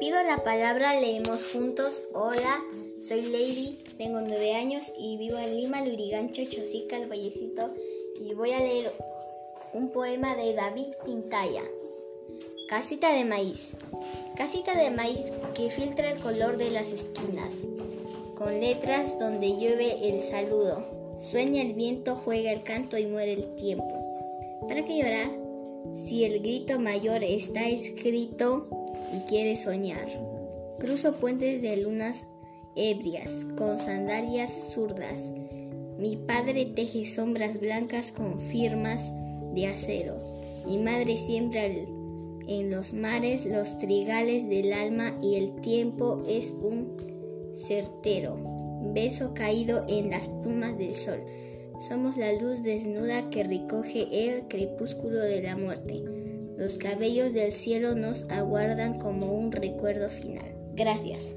Pido la palabra, leemos juntos. Hola, soy Lady, tengo nueve años y vivo en Lima, Lurigancho, Chosica, el Vallecito. Y voy a leer un poema de David Tintaya. Casita de maíz. Casita de maíz que filtra el color de las esquinas. Con letras donde llueve el saludo. Sueña el viento, juega el canto y muere el tiempo. ¿Para qué llorar? Si el grito mayor está escrito y quiere soñar. Cruzo puentes de lunas ebrias con sandalias zurdas. Mi padre teje sombras blancas con firmas de acero. Mi madre siembra en los mares los trigales del alma y el tiempo es un certero beso caído en las plumas del sol. Somos la luz desnuda que recoge el crepúsculo de la muerte. Los cabellos del cielo nos aguardan como un recuerdo final. Gracias.